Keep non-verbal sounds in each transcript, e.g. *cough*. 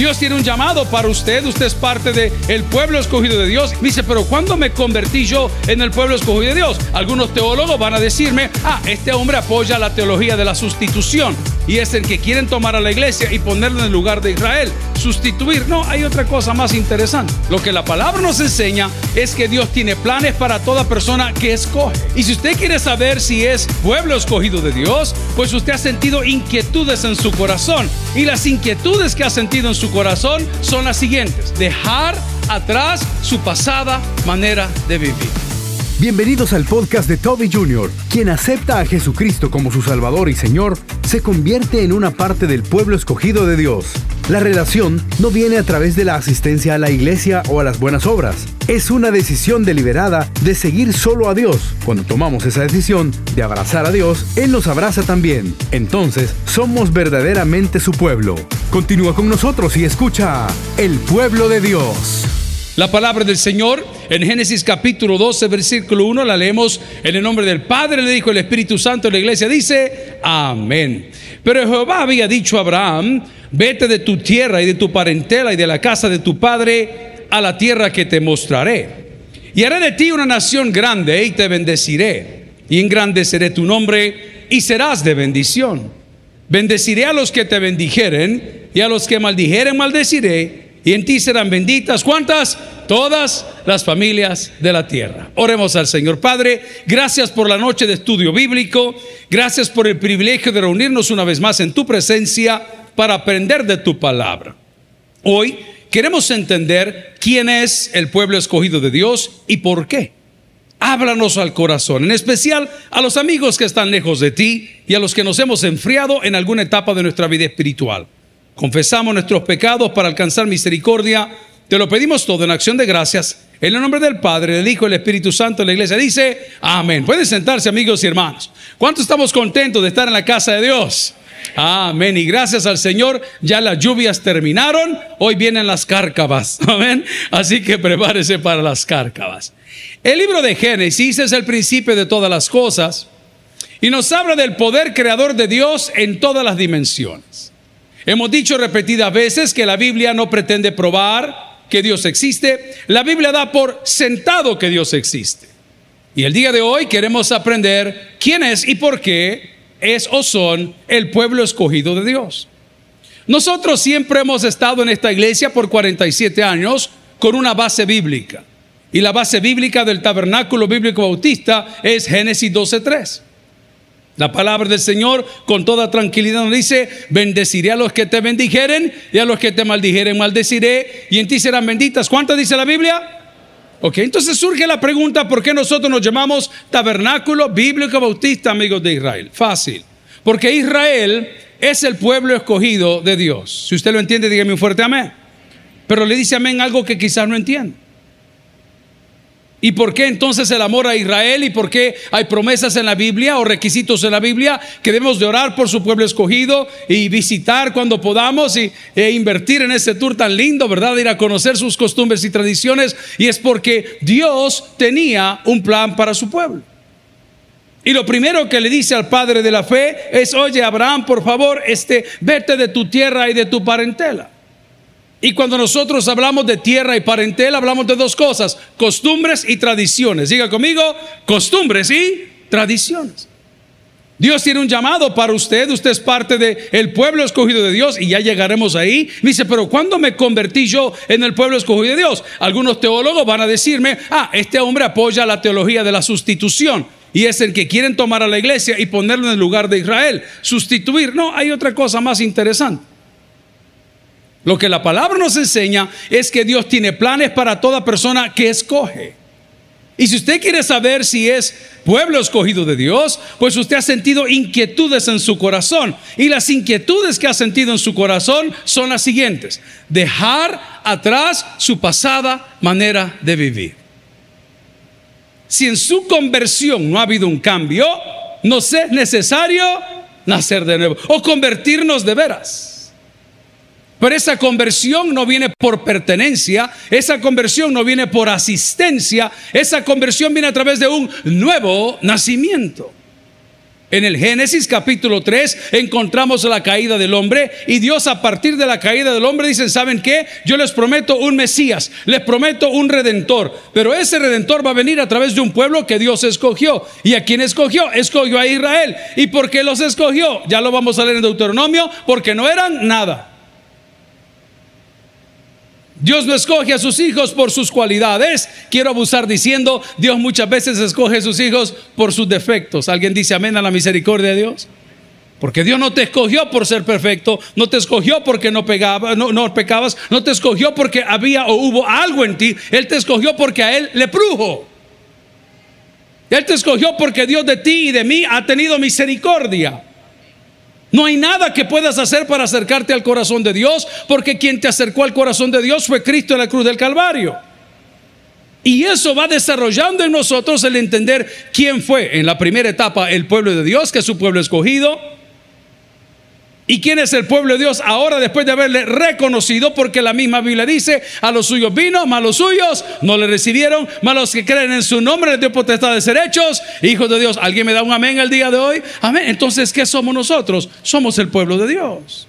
Dios tiene un llamado para usted, usted es parte del el pueblo escogido de Dios. Dice, pero ¿cuándo me convertí yo en el pueblo escogido de Dios? Algunos teólogos van a decirme, ah, este hombre apoya la teología de la sustitución y es el que quieren tomar a la iglesia y ponerlo en el lugar de Israel, sustituir. No, hay otra cosa más interesante. Lo que la palabra nos enseña es que Dios tiene planes para toda persona que escoge. Y si usted quiere saber si es pueblo escogido de Dios, pues usted ha sentido inquietudes en su corazón. Y las inquietudes que ha sentido en su corazón son las siguientes. Dejar atrás su pasada manera de vivir. Bienvenidos al podcast de Toby Jr., quien acepta a Jesucristo como su Salvador y Señor, se convierte en una parte del pueblo escogido de Dios. La relación no viene a través de la asistencia a la iglesia o a las buenas obras. Es una decisión deliberada de seguir solo a Dios. Cuando tomamos esa decisión de abrazar a Dios, Él nos abraza también. Entonces, somos verdaderamente su pueblo. Continúa con nosotros y escucha El pueblo de Dios. La palabra del Señor en Génesis capítulo 12, versículo 1, la leemos en el nombre del Padre, le dijo el Espíritu Santo en la iglesia, dice, amén. Pero Jehová había dicho a Abraham, vete de tu tierra y de tu parentela y de la casa de tu padre a la tierra que te mostraré. Y haré de ti una nación grande y te bendeciré. Y engrandeceré tu nombre y serás de bendición. Bendeciré a los que te bendijeren y a los que maldijeren maldeciré y en ti serán benditas. ¿Cuántas? Todas las familias de la tierra. Oremos al Señor. Padre, gracias por la noche de estudio bíblico. Gracias por el privilegio de reunirnos una vez más en tu presencia para aprender de tu palabra. Hoy queremos entender quién es el pueblo escogido de Dios y por qué. Háblanos al corazón, en especial a los amigos que están lejos de ti y a los que nos hemos enfriado en alguna etapa de nuestra vida espiritual. Confesamos nuestros pecados para alcanzar misericordia. Te lo pedimos todo en acción de gracias. En el nombre del Padre, del Hijo y del Espíritu Santo, la iglesia dice, amén. Pueden sentarse amigos y hermanos. ¿Cuánto estamos contentos de estar en la casa de Dios? Amén. Y gracias al Señor, ya las lluvias terminaron. Hoy vienen las cárcavas. *laughs* Amén. Así que prepárese para las cárcavas. El libro de Génesis es el principio de todas las cosas y nos habla del poder creador de Dios en todas las dimensiones. Hemos dicho repetidas veces que la Biblia no pretende probar que Dios existe, la Biblia da por sentado que Dios existe. Y el día de hoy queremos aprender quién es y por qué es o son el pueblo escogido de Dios. Nosotros siempre hemos estado en esta iglesia por 47 años con una base bíblica. Y la base bíblica del tabernáculo bíblico bautista es Génesis 12.3. La palabra del Señor con toda tranquilidad nos dice, bendeciré a los que te bendijeren y a los que te maldijeren maldeciré y en ti serán benditas. ¿Cuánto dice la Biblia? Ok, entonces surge la pregunta, ¿por qué nosotros nos llamamos tabernáculo bíblico bautista, amigos de Israel? Fácil, porque Israel es el pueblo escogido de Dios. Si usted lo entiende, dígame un fuerte amén. Pero le dice amén algo que quizás no entiende. ¿Y por qué entonces el amor a Israel? ¿Y por qué hay promesas en la Biblia o requisitos en la Biblia que debemos de orar por su pueblo escogido y visitar cuando podamos y, e invertir en ese tour tan lindo, ¿verdad? Ir a conocer sus costumbres y tradiciones. Y es porque Dios tenía un plan para su pueblo. Y lo primero que le dice al padre de la fe es, oye Abraham, por favor, este, vete de tu tierra y de tu parentela. Y cuando nosotros hablamos de tierra y parentela, hablamos de dos cosas, costumbres y tradiciones. Diga conmigo, costumbres y tradiciones. Dios tiene un llamado para usted, usted es parte del pueblo escogido de Dios y ya llegaremos ahí. dice, pero ¿cuándo me convertí yo en el pueblo escogido de Dios? Algunos teólogos van a decirme, ah, este hombre apoya la teología de la sustitución y es el que quieren tomar a la iglesia y ponerlo en el lugar de Israel, sustituir. No, hay otra cosa más interesante. Lo que la palabra nos enseña es que Dios tiene planes para toda persona que escoge. Y si usted quiere saber si es pueblo escogido de Dios, pues usted ha sentido inquietudes en su corazón. Y las inquietudes que ha sentido en su corazón son las siguientes. Dejar atrás su pasada manera de vivir. Si en su conversión no ha habido un cambio, nos es necesario nacer de nuevo o convertirnos de veras. Pero esa conversión no viene por pertenencia, esa conversión no viene por asistencia, esa conversión viene a través de un nuevo nacimiento. En el Génesis capítulo 3 encontramos la caída del hombre y Dios a partir de la caída del hombre dice, ¿saben qué? Yo les prometo un Mesías, les prometo un redentor, pero ese redentor va a venir a través de un pueblo que Dios escogió. ¿Y a quién escogió? Escogió a Israel. ¿Y por qué los escogió? Ya lo vamos a leer en Deuteronomio, porque no eran nada. Dios no escoge a sus hijos por sus cualidades. Quiero abusar diciendo, Dios muchas veces escoge a sus hijos por sus defectos. ¿Alguien dice amén a la misericordia de Dios? Porque Dios no te escogió por ser perfecto, no te escogió porque no, pegaba, no, no pecabas, no te escogió porque había o hubo algo en ti, Él te escogió porque a Él le prujo. Él te escogió porque Dios de ti y de mí ha tenido misericordia. No hay nada que puedas hacer para acercarte al corazón de Dios, porque quien te acercó al corazón de Dios fue Cristo en la cruz del Calvario. Y eso va desarrollando en nosotros el entender quién fue en la primera etapa el pueblo de Dios, que es su pueblo escogido, ¿Y quién es el pueblo de Dios ahora después de haberle reconocido? Porque la misma Biblia dice, a los suyos vino, a los suyos no le recibieron, a los que creen en su nombre les dio potestad de ser hechos, hijos de Dios. ¿Alguien me da un amén el día de hoy? Amén. Entonces, ¿qué somos nosotros? Somos el pueblo de Dios.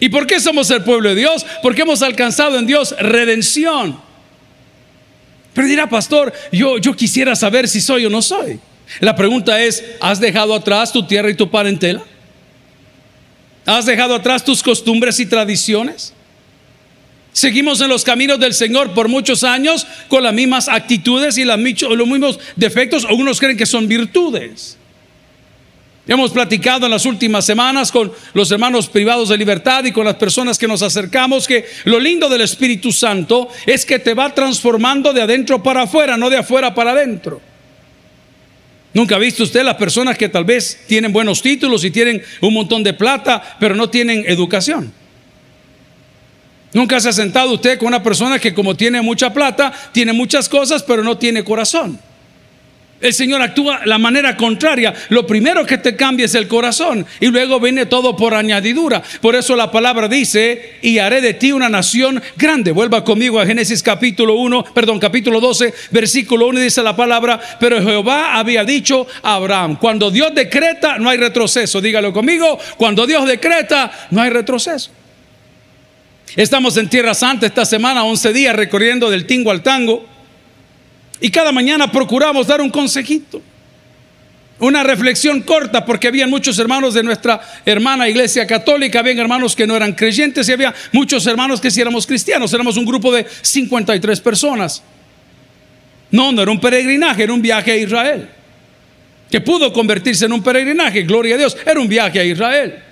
¿Y por qué somos el pueblo de Dios? Porque hemos alcanzado en Dios redención. Pero dirá, pastor, yo, yo quisiera saber si soy o no soy. La pregunta es, ¿has dejado atrás tu tierra y tu parentela? ¿Has dejado atrás tus costumbres y tradiciones? Seguimos en los caminos del Señor por muchos años con las mismas actitudes y los mismos defectos. Algunos creen que son virtudes. Hemos platicado en las últimas semanas con los hermanos privados de libertad y con las personas que nos acercamos que lo lindo del Espíritu Santo es que te va transformando de adentro para afuera, no de afuera para adentro. Nunca ha visto usted las personas que tal vez tienen buenos títulos y tienen un montón de plata, pero no tienen educación. Nunca se ha sentado usted con una persona que como tiene mucha plata, tiene muchas cosas, pero no tiene corazón. El Señor actúa la manera contraria. Lo primero que te cambia es el corazón y luego viene todo por añadidura. Por eso la palabra dice, y haré de ti una nación grande. Vuelva conmigo a Génesis capítulo 1, perdón, capítulo 12, versículo 1 dice la palabra, pero Jehová había dicho a Abraham, cuando Dios decreta no hay retroceso. Dígalo conmigo, cuando Dios decreta no hay retroceso. Estamos en Tierra Santa esta semana, 11 días recorriendo del tingo al tango. Y cada mañana procuramos dar un consejito, una reflexión corta, porque había muchos hermanos de nuestra hermana iglesia católica, había hermanos que no eran creyentes y había muchos hermanos que sí éramos cristianos, éramos un grupo de 53 personas. No, no era un peregrinaje, era un viaje a Israel, que pudo convertirse en un peregrinaje, gloria a Dios, era un viaje a Israel.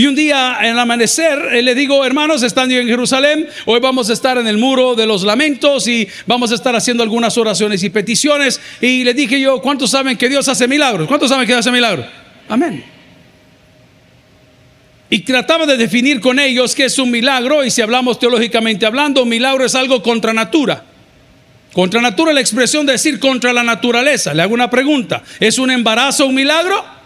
Y un día en amanecer le digo, hermanos, estando en Jerusalén, hoy vamos a estar en el muro de los lamentos y vamos a estar haciendo algunas oraciones y peticiones. Y le dije yo, ¿cuántos saben que Dios hace milagros? ¿Cuántos saben que Dios hace milagros? Amén. Y trataba de definir con ellos qué es un milagro. Y si hablamos teológicamente hablando, un milagro es algo contra natura. Contra natura la expresión de decir contra la naturaleza. Le hago una pregunta. ¿Es un embarazo un milagro?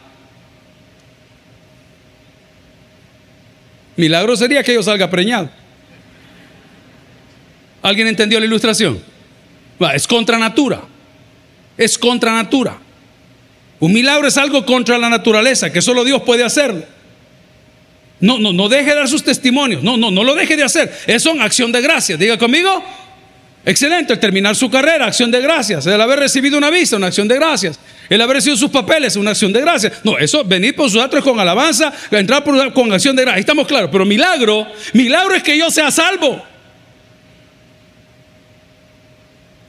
Milagro sería que yo salga preñado. ¿Alguien entendió la ilustración? Es contra natura. Es contra natura. Un milagro es algo contra la naturaleza, que solo Dios puede hacerlo. No, no, no deje de dar sus testimonios. No, no, no lo deje de hacer. Es acción de gracias. Diga conmigo. Excelente, el terminar su carrera, acción de gracias. El haber recibido una visa, una acción de gracias. El haber recibido sus papeles, una acción de gracias. No, eso, venir por sus actos con alabanza, entrar por, con acción de gracias. Estamos claros. Pero milagro, milagro es que yo sea salvo.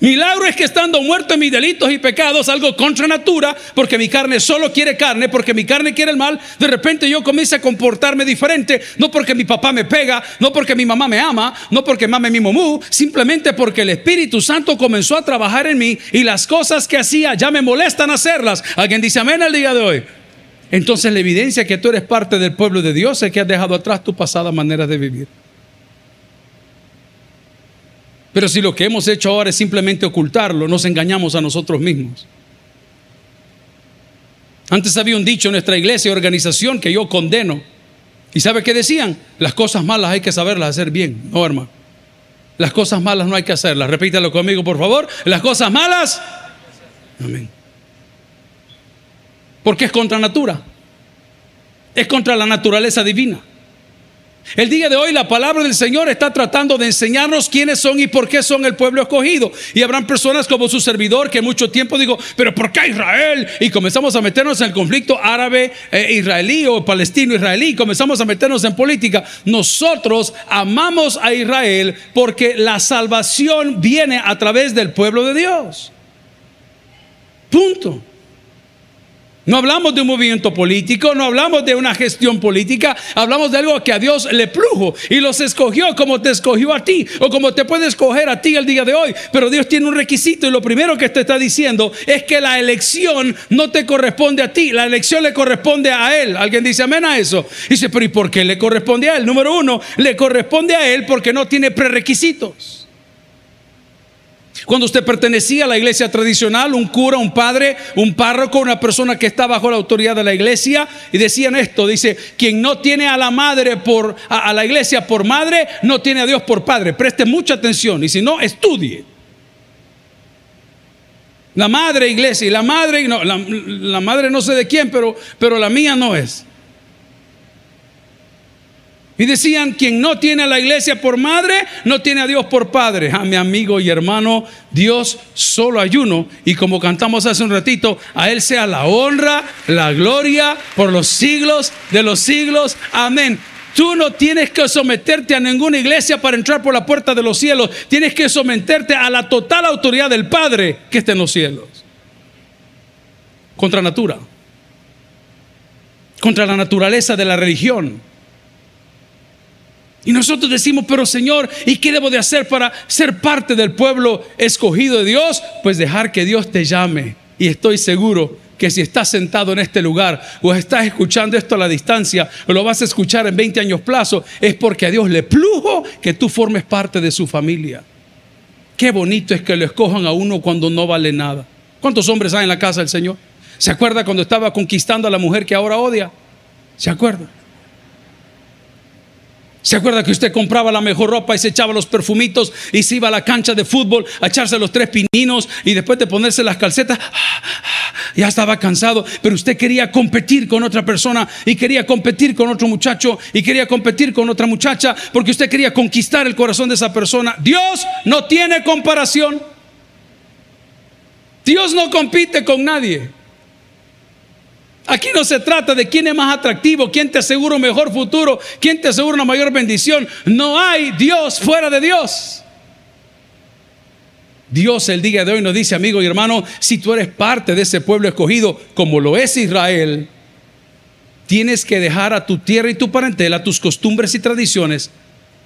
Milagro es que estando muerto en mis delitos y pecados, algo contra natura, porque mi carne solo quiere carne, porque mi carne quiere el mal, de repente yo comienzo a comportarme diferente, no porque mi papá me pega, no porque mi mamá me ama, no porque mame mi momú, simplemente porque el Espíritu Santo comenzó a trabajar en mí y las cosas que hacía ya me molestan hacerlas. ¿Alguien dice amén el día de hoy? Entonces la evidencia que tú eres parte del pueblo de Dios es que has dejado atrás tu pasada manera de vivir. Pero si lo que hemos hecho ahora es simplemente ocultarlo, nos engañamos a nosotros mismos. Antes había un dicho en nuestra iglesia, organización, que yo condeno. ¿Y sabe qué decían? Las cosas malas hay que saberlas hacer bien. No, hermano. Las cosas malas no hay que hacerlas. Repítalo conmigo, por favor. Las cosas malas. Amén. Porque es contra natura. Es contra la naturaleza divina. El día de hoy la palabra del Señor está tratando de enseñarnos quiénes son y por qué son el pueblo escogido. Y habrán personas como su servidor que mucho tiempo digo, pero ¿por qué Israel? Y comenzamos a meternos en el conflicto árabe-israelí eh, o palestino-israelí. Comenzamos a meternos en política. Nosotros amamos a Israel porque la salvación viene a través del pueblo de Dios. Punto. No hablamos de un movimiento político, no hablamos de una gestión política, hablamos de algo que a Dios le plujo y los escogió como te escogió a ti o como te puede escoger a ti el día de hoy. Pero Dios tiene un requisito y lo primero que te está diciendo es que la elección no te corresponde a ti, la elección le corresponde a Él. ¿Alguien dice amén a eso? dice, pero ¿y por qué le corresponde a Él? Número uno, le corresponde a Él porque no tiene prerequisitos. Cuando usted pertenecía a la iglesia tradicional, un cura, un padre, un párroco, una persona que está bajo la autoridad de la iglesia, y decían esto, dice, quien no tiene a la madre por, a, la iglesia por madre, no tiene a Dios por padre. Preste mucha atención, y si no, estudie. La madre iglesia, y la madre, no, la, la madre no sé de quién, pero, pero la mía no es. Y decían, quien no tiene a la iglesia por madre, no tiene a Dios por padre. A mi amigo y hermano, Dios solo hay uno. Y como cantamos hace un ratito, a Él sea la honra, la gloria por los siglos de los siglos. Amén. Tú no tienes que someterte a ninguna iglesia para entrar por la puerta de los cielos. Tienes que someterte a la total autoridad del Padre que está en los cielos. Contra natura. Contra la naturaleza de la religión y nosotros decimos, pero Señor, ¿y qué debo de hacer para ser parte del pueblo escogido de Dios? Pues dejar que Dios te llame. Y estoy seguro que si estás sentado en este lugar o estás escuchando esto a la distancia o lo vas a escuchar en 20 años plazo, es porque a Dios le plujo que tú formes parte de su familia. Qué bonito es que lo escojan a uno cuando no vale nada. ¿Cuántos hombres hay en la casa del Señor? ¿Se acuerda cuando estaba conquistando a la mujer que ahora odia? ¿Se acuerda? ¿Se acuerda que usted compraba la mejor ropa y se echaba los perfumitos y se iba a la cancha de fútbol a echarse los tres pininos y después de ponerse las calcetas, ya estaba cansado, pero usted quería competir con otra persona y quería competir con otro muchacho y quería competir con otra muchacha porque usted quería conquistar el corazón de esa persona? Dios no tiene comparación. Dios no compite con nadie. Aquí no se trata de quién es más atractivo, quién te asegura un mejor futuro, quién te asegura una mayor bendición. No hay Dios fuera de Dios. Dios el día de hoy nos dice, amigo y hermano, si tú eres parte de ese pueblo escogido, como lo es Israel, tienes que dejar a tu tierra y tu parentela, tus costumbres y tradiciones,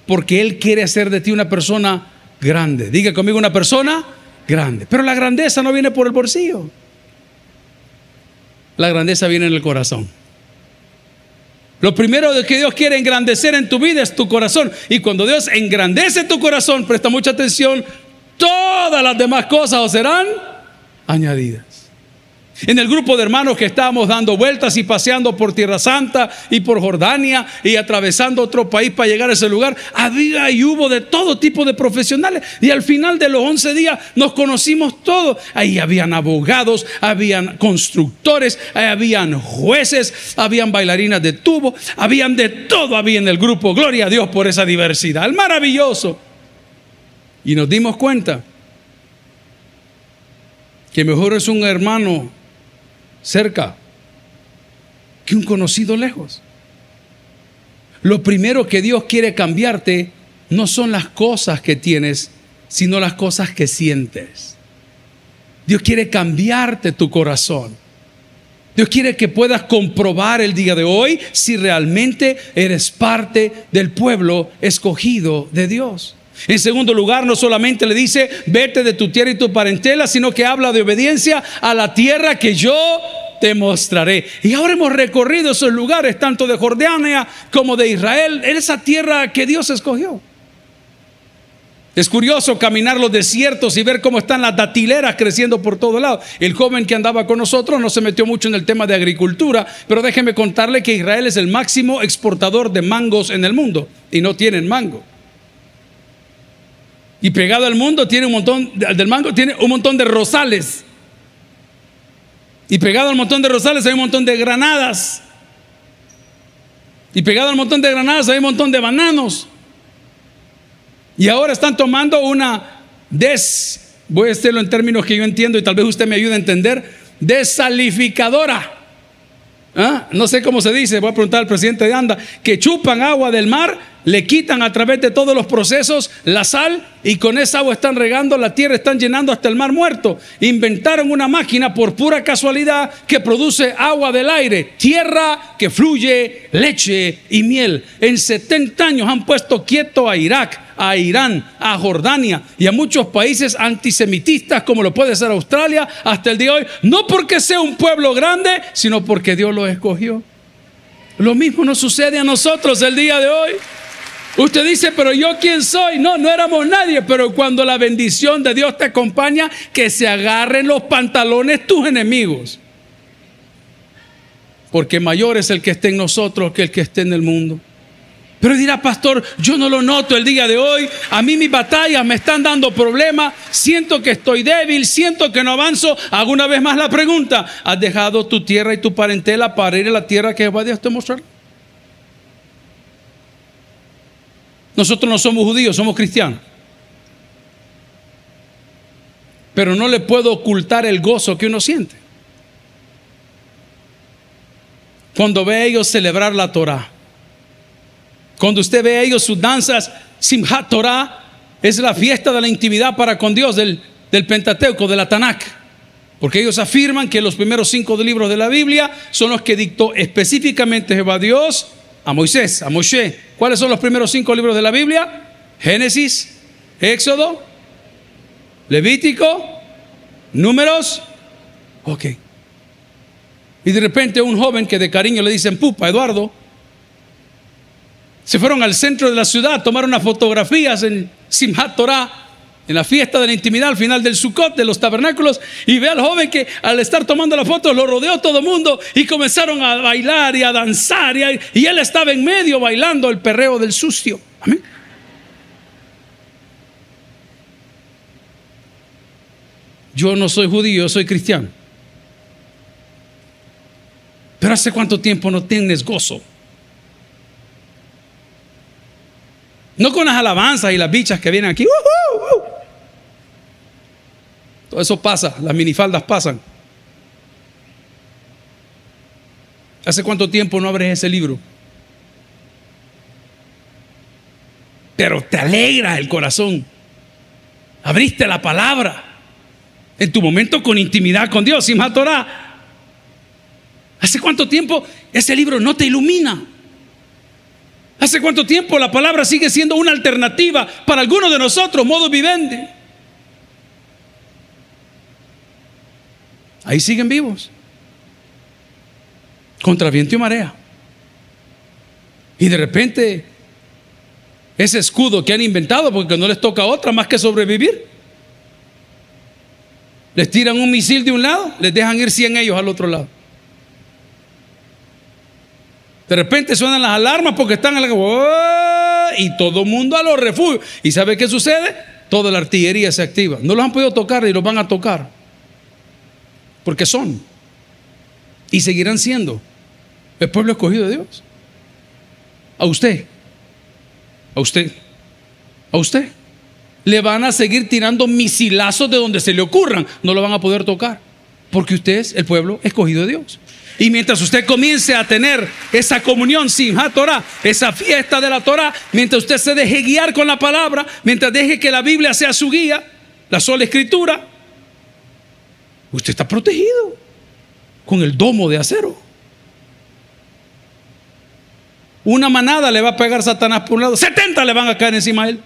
porque Él quiere hacer de ti una persona grande. Diga conmigo una persona grande. Pero la grandeza no viene por el bolsillo. La grandeza viene en el corazón. Lo primero que Dios quiere engrandecer en tu vida es tu corazón. Y cuando Dios engrandece tu corazón, presta mucha atención, todas las demás cosas os serán añadidas. En el grupo de hermanos que estábamos dando vueltas y paseando por Tierra Santa y por Jordania y atravesando otro país para llegar a ese lugar, había y hubo de todo tipo de profesionales. Y al final de los 11 días nos conocimos todos. Ahí habían abogados, habían constructores, habían jueces, habían bailarinas de tubo, habían de todo, había en el grupo. Gloria a Dios por esa diversidad. Maravilloso. Y nos dimos cuenta que mejor es un hermano cerca que un conocido lejos. Lo primero que Dios quiere cambiarte no son las cosas que tienes, sino las cosas que sientes. Dios quiere cambiarte tu corazón. Dios quiere que puedas comprobar el día de hoy si realmente eres parte del pueblo escogido de Dios. En segundo lugar, no solamente le dice, vete de tu tierra y tu parentela, sino que habla de obediencia a la tierra que yo te mostraré. Y ahora hemos recorrido esos lugares, tanto de Jordania como de Israel, en esa tierra que Dios escogió. Es curioso caminar los desiertos y ver cómo están las datileras creciendo por todo lado. El joven que andaba con nosotros no se metió mucho en el tema de agricultura, pero déjeme contarle que Israel es el máximo exportador de mangos en el mundo y no tienen mango. Y pegado al mundo tiene un montón, del mango tiene un montón de rosales. Y pegado al montón de rosales hay un montón de granadas. Y pegado al montón de granadas hay un montón de bananos. Y ahora están tomando una des, voy a decirlo en términos que yo entiendo y tal vez usted me ayude a entender, desalificadora. ¿Ah? No sé cómo se dice, voy a preguntar al presidente de ANDA, que chupan agua del mar, le quitan a través de todos los procesos la sal y con esa agua están regando la tierra, están llenando hasta el mar muerto. Inventaron una máquina por pura casualidad que produce agua del aire, tierra que fluye leche y miel. En 70 años han puesto quieto a Irak, a Irán, a Jordania y a muchos países antisemitistas como lo puede ser Australia hasta el día de hoy, no porque sea un pueblo grande, sino porque Dios lo escogió. Lo mismo nos sucede a nosotros el día de hoy. Usted dice, pero yo quién soy? No, no éramos nadie, pero cuando la bendición de Dios te acompaña, que se agarren los pantalones tus enemigos. Porque mayor es el que esté en nosotros que el que esté en el mundo. Pero dirá, pastor, yo no lo noto el día de hoy. A mí mis batallas me están dando problemas. Siento que estoy débil, siento que no avanzo. Hago una vez más la pregunta. ¿Has dejado tu tierra y tu parentela para ir a la tierra que Jehová Dios te mostrará? Nosotros no somos judíos, somos cristianos. Pero no le puedo ocultar el gozo que uno siente. Cuando ve a ellos celebrar la Torah cuando usted ve a ellos sus danzas, Simhat Torah es la fiesta de la intimidad para con Dios del, del Pentateuco, de la Tanakh. Porque ellos afirman que los primeros cinco libros de la Biblia son los que dictó específicamente Jehová Dios a Moisés, a Moshe. ¿Cuáles son los primeros cinco libros de la Biblia? Génesis, Éxodo, Levítico, Números. Ok. Y de repente un joven que de cariño le dicen pupa, Eduardo, se fueron al centro de la ciudad, tomaron unas fotografías en Simhat Torah, en la fiesta de la intimidad al final del Sukkot, de los tabernáculos, y ve al joven que al estar tomando la foto lo rodeó todo el mundo y comenzaron a bailar y a danzar, y, y él estaba en medio bailando el perreo del sucio. Amén. Yo no soy judío, soy cristiano. Pero hace cuánto tiempo no tienes gozo No con las alabanzas y las bichas que vienen aquí. Todo eso pasa, las minifaldas pasan. ¿Hace cuánto tiempo no abres ese libro? Pero te alegra el corazón. Abriste la palabra en tu momento con intimidad con Dios, sin Torah. ¿Hace cuánto tiempo ese libro no te ilumina? ¿Hace cuánto tiempo la palabra sigue siendo una alternativa para algunos de nosotros, modo vivente? Ahí siguen vivos. Contra viento y marea. Y de repente, ese escudo que han inventado, porque no les toca otra más que sobrevivir. Les tiran un misil de un lado, les dejan ir 100 ellos al otro lado. De repente suenan las alarmas porque están en la... Y todo el mundo a los refugios. ¿Y sabe qué sucede? Toda la artillería se activa. No los han podido tocar y los van a tocar. Porque son. Y seguirán siendo el pueblo escogido de Dios. A usted. A usted. A usted. Le van a seguir tirando misilazos de donde se le ocurran. No lo van a poder tocar. Porque usted es el pueblo escogido de Dios. Y mientras usted comience a tener esa comunión sin Torah, esa fiesta de la Torah, mientras usted se deje guiar con la palabra, mientras deje que la Biblia sea su guía, la sola escritura, usted está protegido con el domo de acero. Una manada le va a pegar Satanás por un lado, 70 le van a caer encima a él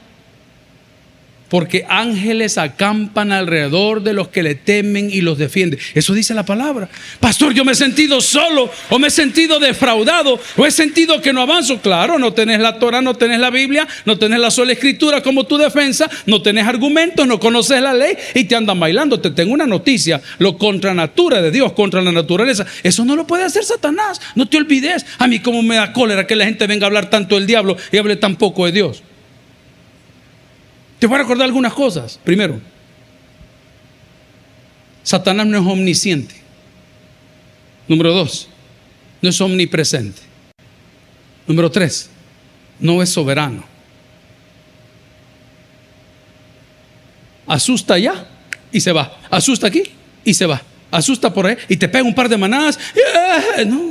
porque ángeles acampan alrededor de los que le temen y los defienden. Eso dice la palabra. Pastor, yo me he sentido solo o me he sentido defraudado o he sentido que no avanzo. Claro, no tenés la Torah, no tenés la Biblia, no tenés la sola escritura como tu defensa, no tenés argumentos, no conoces la ley y te andan bailando. Te tengo una noticia, lo contra natura de Dios, contra la naturaleza. Eso no lo puede hacer Satanás. No te olvides. A mí como me da cólera que la gente venga a hablar tanto del diablo y hable tan poco de Dios. Te voy a recordar algunas cosas. Primero, Satanás no es omnisciente. Número dos, no es omnipresente. Número tres, no es soberano. Asusta allá y se va. Asusta aquí y se va. Asusta por ahí y te pega un par de manadas. Eh, no. No.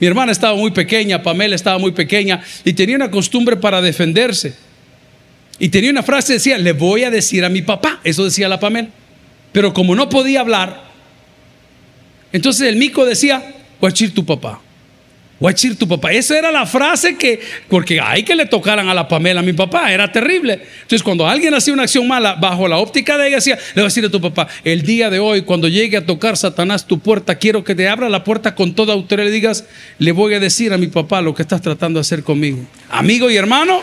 Mi hermana estaba muy pequeña, Pamela estaba muy pequeña y tenía una costumbre para defenderse. Y tenía una frase, decía, le voy a decir a mi papá. Eso decía la Pamela. Pero como no podía hablar, entonces el mico decía, voy a decir tu papá. Decir tu papá. Esa era la frase que, porque hay que le tocaran a la Pamela a mi papá, era terrible. Entonces, cuando alguien hacía una acción mala bajo la óptica de ella, decía, le voy a decir a tu papá, el día de hoy, cuando llegue a tocar Satanás tu puerta, quiero que te abra la puerta con toda autoridad y le digas, le voy a decir a mi papá lo que estás tratando de hacer conmigo. Amigo y hermano,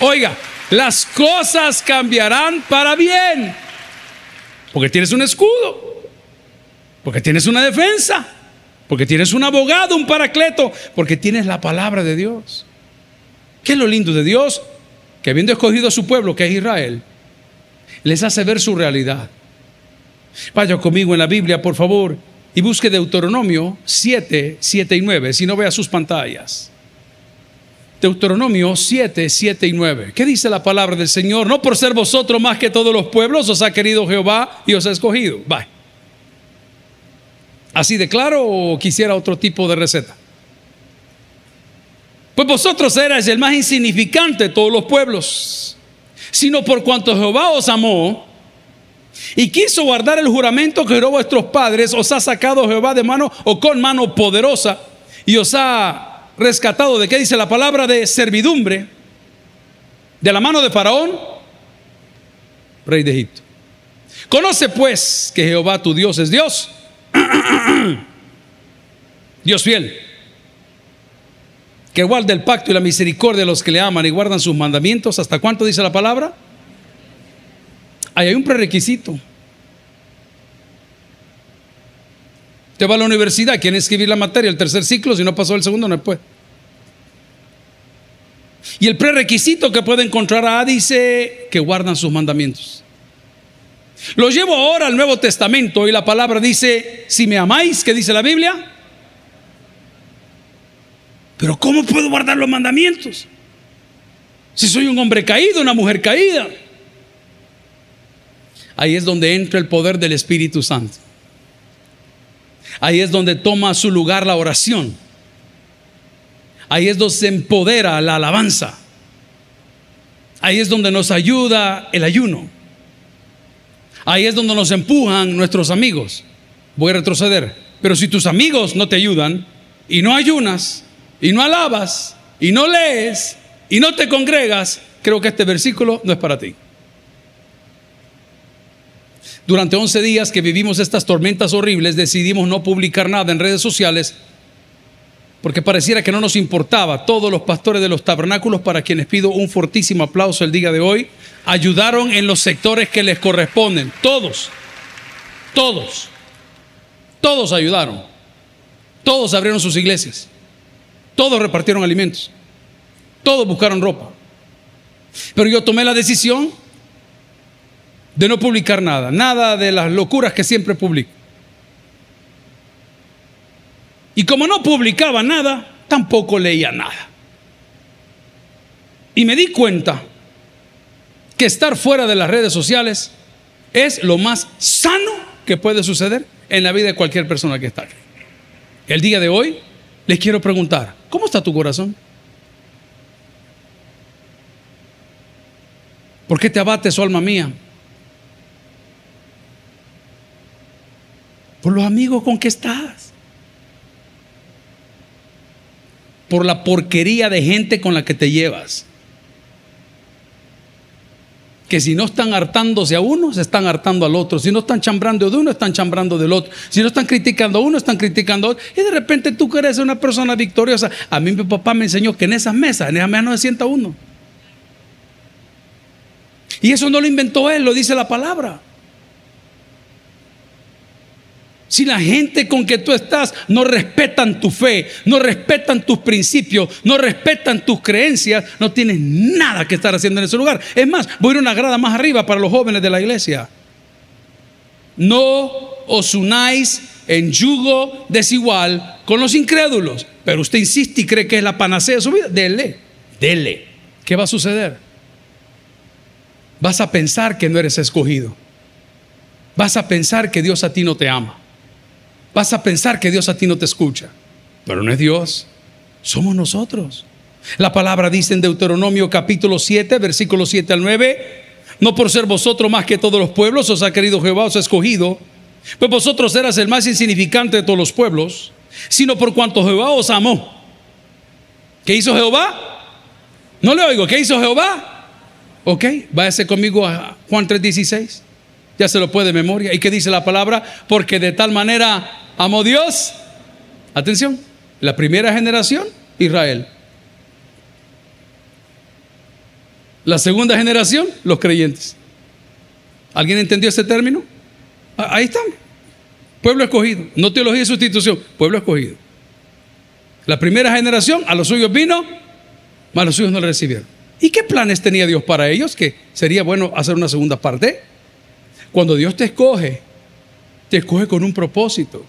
oiga, las cosas cambiarán para bien. Porque tienes un escudo, porque tienes una defensa. Porque tienes un abogado, un paracleto, porque tienes la palabra de Dios. ¿Qué es lo lindo de Dios? Que habiendo escogido a su pueblo, que es Israel, les hace ver su realidad. Vaya conmigo en la Biblia, por favor, y busque Deuteronomio 7, 7 y 9, si no vea sus pantallas. Deuteronomio 7, 7 y 9. ¿Qué dice la palabra del Señor? No por ser vosotros más que todos los pueblos, os ha querido Jehová y os ha escogido. Bye. ¿Así de claro o quisiera otro tipo de receta? Pues vosotros erais el más insignificante de todos los pueblos, sino por cuanto Jehová os amó y quiso guardar el juramento que juró vuestros padres, os ha sacado Jehová de mano o con mano poderosa y os ha rescatado de qué dice la palabra de servidumbre, de la mano de Faraón, rey de Egipto. Conoce pues que Jehová tu Dios es Dios *coughs* Dios fiel, que guarda el pacto y la misericordia de los que le aman y guardan sus mandamientos. ¿Hasta cuánto dice la palabra? Ahí hay un prerequisito. Te va a la universidad, quiere escribir la materia, el tercer ciclo, si no pasó el segundo, no puede. Y el prerequisito que puede encontrar a dice que guardan sus mandamientos. Lo llevo ahora al Nuevo Testamento y la palabra dice, si me amáis, ¿qué dice la Biblia? Pero ¿cómo puedo guardar los mandamientos? Si soy un hombre caído, una mujer caída. Ahí es donde entra el poder del Espíritu Santo. Ahí es donde toma su lugar la oración. Ahí es donde se empodera la alabanza. Ahí es donde nos ayuda el ayuno. Ahí es donde nos empujan nuestros amigos. Voy a retroceder. Pero si tus amigos no te ayudan y no ayunas y no alabas y no lees y no te congregas, creo que este versículo no es para ti. Durante 11 días que vivimos estas tormentas horribles, decidimos no publicar nada en redes sociales porque pareciera que no nos importaba. Todos los pastores de los tabernáculos, para quienes pido un fortísimo aplauso el día de hoy, ayudaron en los sectores que les corresponden. Todos, todos, todos ayudaron. Todos abrieron sus iglesias. Todos repartieron alimentos. Todos buscaron ropa. Pero yo tomé la decisión de no publicar nada, nada de las locuras que siempre publico. Y como no publicaba nada, tampoco leía nada. Y me di cuenta que estar fuera de las redes sociales es lo más sano que puede suceder en la vida de cualquier persona que está aquí. El día de hoy les quiero preguntar, ¿cómo está tu corazón? ¿Por qué te abates, oh alma mía? Por los amigos con que estás. por la porquería de gente con la que te llevas. Que si no están hartándose a uno, se están hartando al otro. Si no están chambrando de uno, están chambrando del otro. Si no están criticando a uno, están criticando a otro. Y de repente tú que eres una persona victoriosa. A mí mi papá me enseñó que en esas mesas, en esas mesas no se sienta uno. Y eso no lo inventó él, lo dice la palabra. Si la gente con que tú estás no respetan tu fe, no respetan tus principios, no respetan tus creencias, no tienes nada que estar haciendo en ese lugar. Es más, voy a ir una grada más arriba para los jóvenes de la iglesia. No os unáis en yugo desigual con los incrédulos. Pero usted insiste y cree que es la panacea de su vida. Dele, dele. ¿Qué va a suceder? Vas a pensar que no eres escogido. Vas a pensar que Dios a ti no te ama. Vas a pensar que Dios a ti no te escucha. Pero no es Dios, somos nosotros. La palabra dice en Deuteronomio capítulo 7, versículo 7 al 9, no por ser vosotros más que todos los pueblos os ha querido Jehová, os ha escogido, pues vosotros eras el más insignificante de todos los pueblos, sino por cuanto Jehová os amó. ¿Qué hizo Jehová? No le oigo, ¿qué hizo Jehová? Ok, váyase conmigo a Juan 3:16. Ya se lo puede de memoria. ¿Y qué dice la palabra? Porque de tal manera amó Dios. Atención, la primera generación, Israel. La segunda generación, los creyentes. ¿Alguien entendió ese término? Ah, ahí están. Pueblo escogido. No teología de sustitución. Pueblo escogido. La primera generación, a los suyos vino, mas los suyos no le recibieron. ¿Y qué planes tenía Dios para ellos? Que sería bueno hacer una segunda parte. Cuando Dios te escoge, te escoge con un propósito.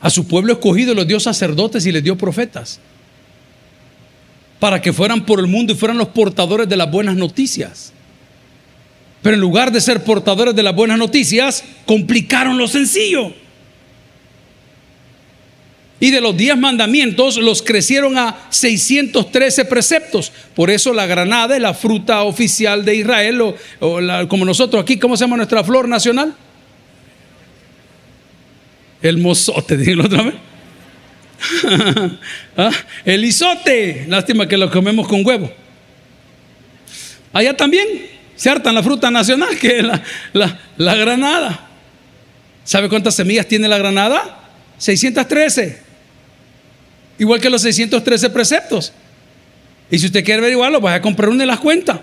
A su pueblo escogido los dio sacerdotes y les dio profetas. Para que fueran por el mundo y fueran los portadores de las buenas noticias. Pero en lugar de ser portadores de las buenas noticias, complicaron lo sencillo. Y de los diez mandamientos los crecieron a 613 preceptos. Por eso la granada es la fruta oficial de Israel, o, como nosotros aquí, ¿cómo se llama nuestra flor nacional? *laughs* El mozote, díganlo otra vez. *laughs* ¿Ah? El isote, lástima que lo comemos con huevo. Allá también se hartan la fruta nacional, *laughs* que es la, la granada. ¿Sabe cuántas semillas tiene la granada? 613 igual que los 613 preceptos. Y si usted quiere averiguarlo, vaya a comprar una de las cuentas.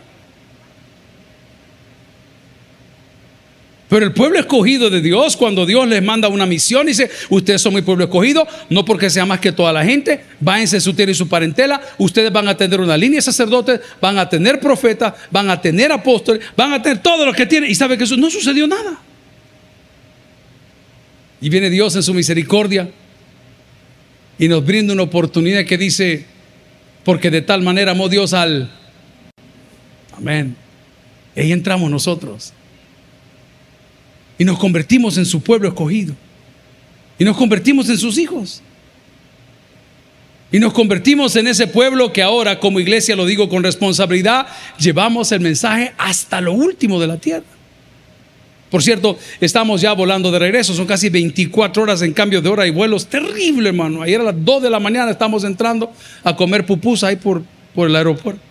Pero el pueblo escogido de Dios, cuando Dios les manda una misión, dice, ustedes son mi pueblo escogido, no porque sea más que toda la gente, váyanse su tierra y su parentela, ustedes van a tener una línea de sacerdotes, van a tener profetas, van a tener apóstoles, van a tener todo lo que tienen. Y sabe que eso no sucedió nada. Y viene Dios en su misericordia y nos brinda una oportunidad que dice, porque de tal manera amó Dios al... Amén. Ahí entramos nosotros. Y nos convertimos en su pueblo escogido. Y nos convertimos en sus hijos. Y nos convertimos en ese pueblo que ahora, como iglesia, lo digo con responsabilidad, llevamos el mensaje hasta lo último de la tierra. Por cierto, estamos ya volando de regreso, son casi 24 horas en cambio de hora y vuelos. Terrible, hermano. Ayer a las 2 de la mañana estamos entrando a comer pupusa ahí por, por el aeropuerto.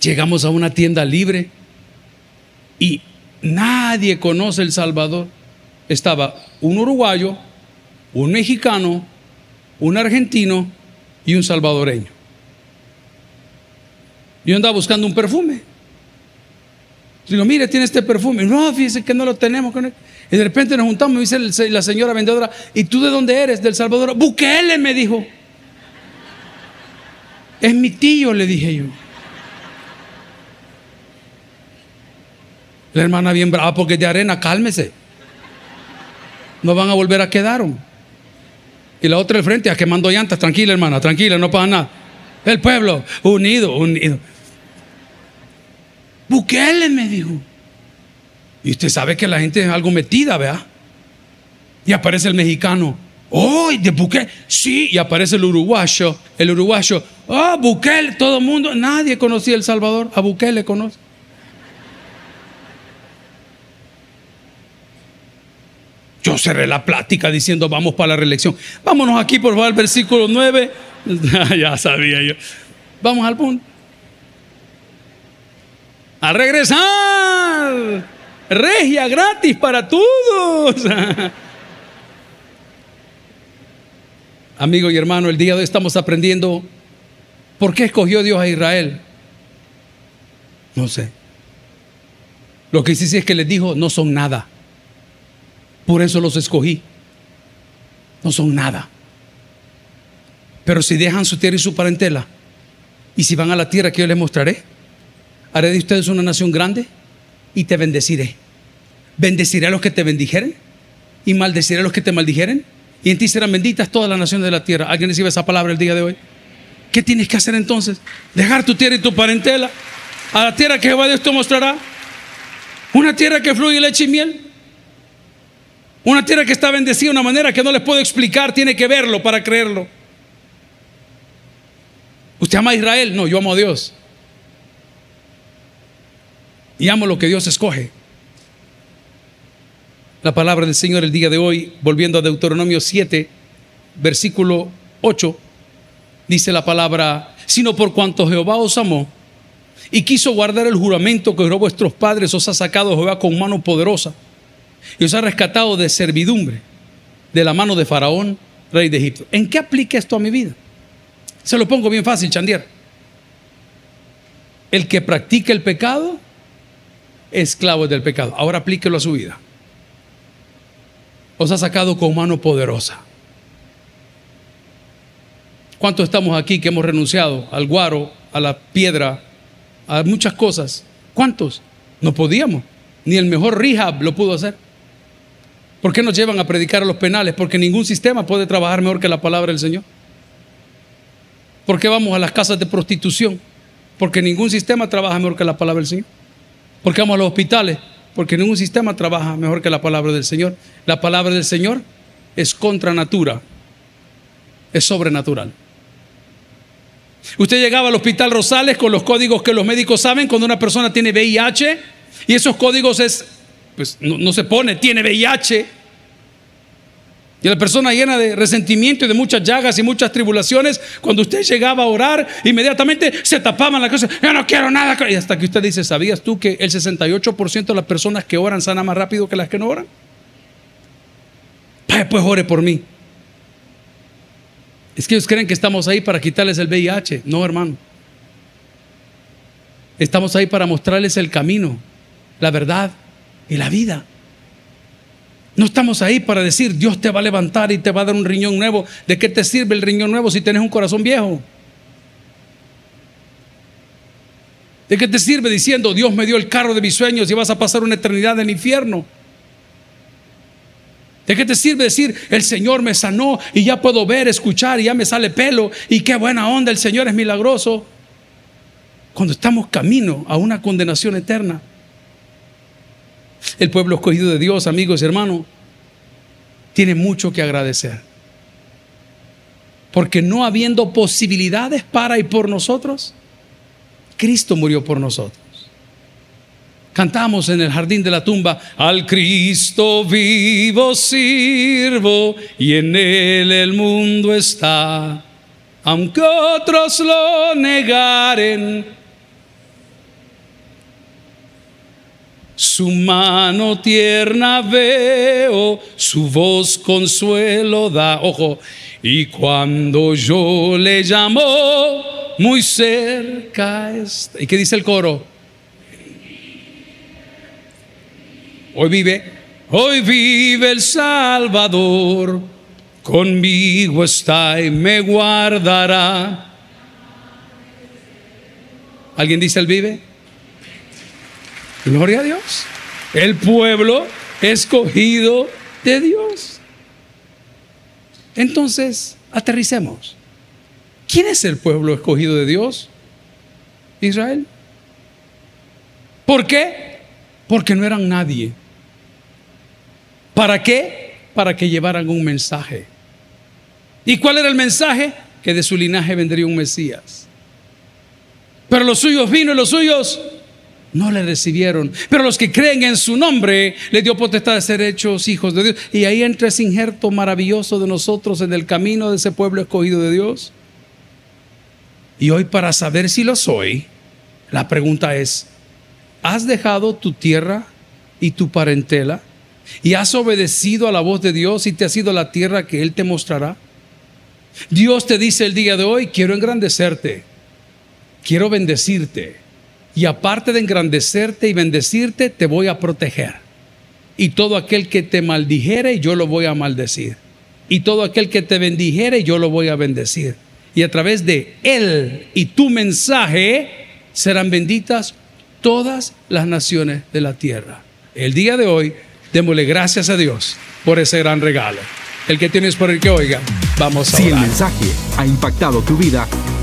Llegamos a una tienda libre y nadie conoce El Salvador. Estaba un uruguayo, un mexicano, un argentino y un salvadoreño. Yo andaba buscando un perfume. Digo, mire, tiene este perfume. No, fíjese que no lo tenemos. Y de repente nos juntamos, me dice la señora vendedora, ¿y tú de dónde eres? Del Salvador. Bukele, me dijo. Es mi tío, le dije yo. La hermana bien brava porque es de arena, cálmese. No van a volver a quedar. Y la otra al frente, a quemando llantas, tranquila hermana, tranquila, no pasa nada. El pueblo, unido, unido. Bukele me dijo. Y usted sabe que la gente es algo metida, ¿verdad? Y aparece el mexicano. ¡Oh! ¿De Bukele? Sí. Y aparece el uruguayo. El uruguayo. ¡Oh, Bukele! Todo el mundo. Nadie conocía El Salvador. A Bukele conoce. Yo cerré la plática diciendo vamos para la reelección. Vámonos aquí por favor al versículo 9. *laughs* ya sabía yo. Vamos al punto a regresar. Regia gratis para todos. *laughs* Amigo y hermano, el día de hoy estamos aprendiendo por qué escogió Dios a Israel. No sé. Lo que sí es que les dijo, no son nada. Por eso los escogí. No son nada. Pero si dejan su tierra y su parentela, y si van a la tierra que yo les mostraré, haré de ustedes una nación grande y te bendeciré. Bendeciré a los que te bendijeren y maldeciré a los que te maldijeren. Y en ti serán benditas todas las naciones de la tierra. ¿Alguien recibe esa palabra el día de hoy? ¿Qué tienes que hacer entonces? Dejar tu tierra y tu parentela a la tierra que Jehová Dios te mostrará. Una tierra que fluye leche y miel. Una tierra que está bendecida de una manera que no les puedo explicar. Tiene que verlo para creerlo. ¿Usted ama a Israel? No, yo amo a Dios. Y amo lo que Dios escoge. La palabra del Señor el día de hoy, volviendo a Deuteronomio 7, versículo 8, dice la palabra, sino por cuanto Jehová os amó y quiso guardar el juramento que juró vuestros padres, os ha sacado Jehová con mano poderosa y os ha rescatado de servidumbre, de la mano de Faraón, rey de Egipto. ¿En qué aplica esto a mi vida? Se lo pongo bien fácil, Chandier. El que practica el pecado, esclavo del pecado. Ahora aplíquelo a su vida. Os ha sacado con mano poderosa. ¿Cuántos estamos aquí que hemos renunciado al guaro, a la piedra, a muchas cosas? ¿Cuántos? No podíamos. Ni el mejor rehab lo pudo hacer. ¿Por qué nos llevan a predicar a los penales? Porque ningún sistema puede trabajar mejor que la palabra del Señor. ¿Por qué vamos a las casas de prostitución? Porque ningún sistema trabaja mejor que la palabra del Señor. ¿Por qué vamos a los hospitales? Porque ningún sistema trabaja mejor que la palabra del Señor. La palabra del Señor es contra natura, es sobrenatural. Usted llegaba al hospital Rosales con los códigos que los médicos saben cuando una persona tiene VIH y esos códigos es, pues no, se pone, tiene VIH, y la persona llena de resentimiento y de muchas llagas y muchas tribulaciones, cuando usted llegaba a orar, inmediatamente se tapaban las cosas. Yo no quiero nada. Y hasta que usted dice, ¿sabías tú que el 68% de las personas que oran sana más rápido que las que no oran? Pues ore por mí. Es que ellos creen que estamos ahí para quitarles el VIH. No, hermano. Estamos ahí para mostrarles el camino, la verdad y la vida. No estamos ahí para decir, Dios te va a levantar y te va a dar un riñón nuevo. ¿De qué te sirve el riñón nuevo si tienes un corazón viejo? ¿De qué te sirve diciendo, Dios me dio el carro de mis sueños y vas a pasar una eternidad en el infierno? ¿De qué te sirve decir, el Señor me sanó y ya puedo ver, escuchar y ya me sale pelo y qué buena onda, el Señor es milagroso? Cuando estamos camino a una condenación eterna. El pueblo escogido de Dios, amigos y hermanos, tiene mucho que agradecer. Porque no habiendo posibilidades para y por nosotros, Cristo murió por nosotros. Cantamos en el jardín de la tumba, al Cristo vivo sirvo y en él el mundo está. Aunque otros lo negaren, Su mano tierna veo, su voz consuelo da. Ojo, y cuando yo le llamo, muy cerca está. ¿Y qué dice el coro? Hoy vive, hoy vive el Salvador, conmigo está y me guardará. ¿Alguien dice él vive? Gloria a Dios. El pueblo escogido de Dios. Entonces, aterricemos. ¿Quién es el pueblo escogido de Dios? Israel. ¿Por qué? Porque no eran nadie. ¿Para qué? Para que llevaran un mensaje. ¿Y cuál era el mensaje? Que de su linaje vendría un Mesías. Pero los suyos vino y los suyos no le recibieron. Pero los que creen en su nombre, le dio potestad de ser hechos hijos de Dios. Y ahí entra ese injerto maravilloso de nosotros en el camino de ese pueblo escogido de Dios. Y hoy para saber si lo soy, la pregunta es, ¿has dejado tu tierra y tu parentela? ¿Y has obedecido a la voz de Dios y te has ido a la tierra que Él te mostrará? Dios te dice el día de hoy, quiero engrandecerte, quiero bendecirte y aparte de engrandecerte y bendecirte, te voy a proteger. Y todo aquel que te maldijere, yo lo voy a maldecir. Y todo aquel que te bendijere, yo lo voy a bendecir. Y a través de él y tu mensaje serán benditas todas las naciones de la tierra. El día de hoy Démosle gracias a Dios por ese gran regalo. El que tienes por el que oiga, vamos a Si el mensaje ha impactado tu vida,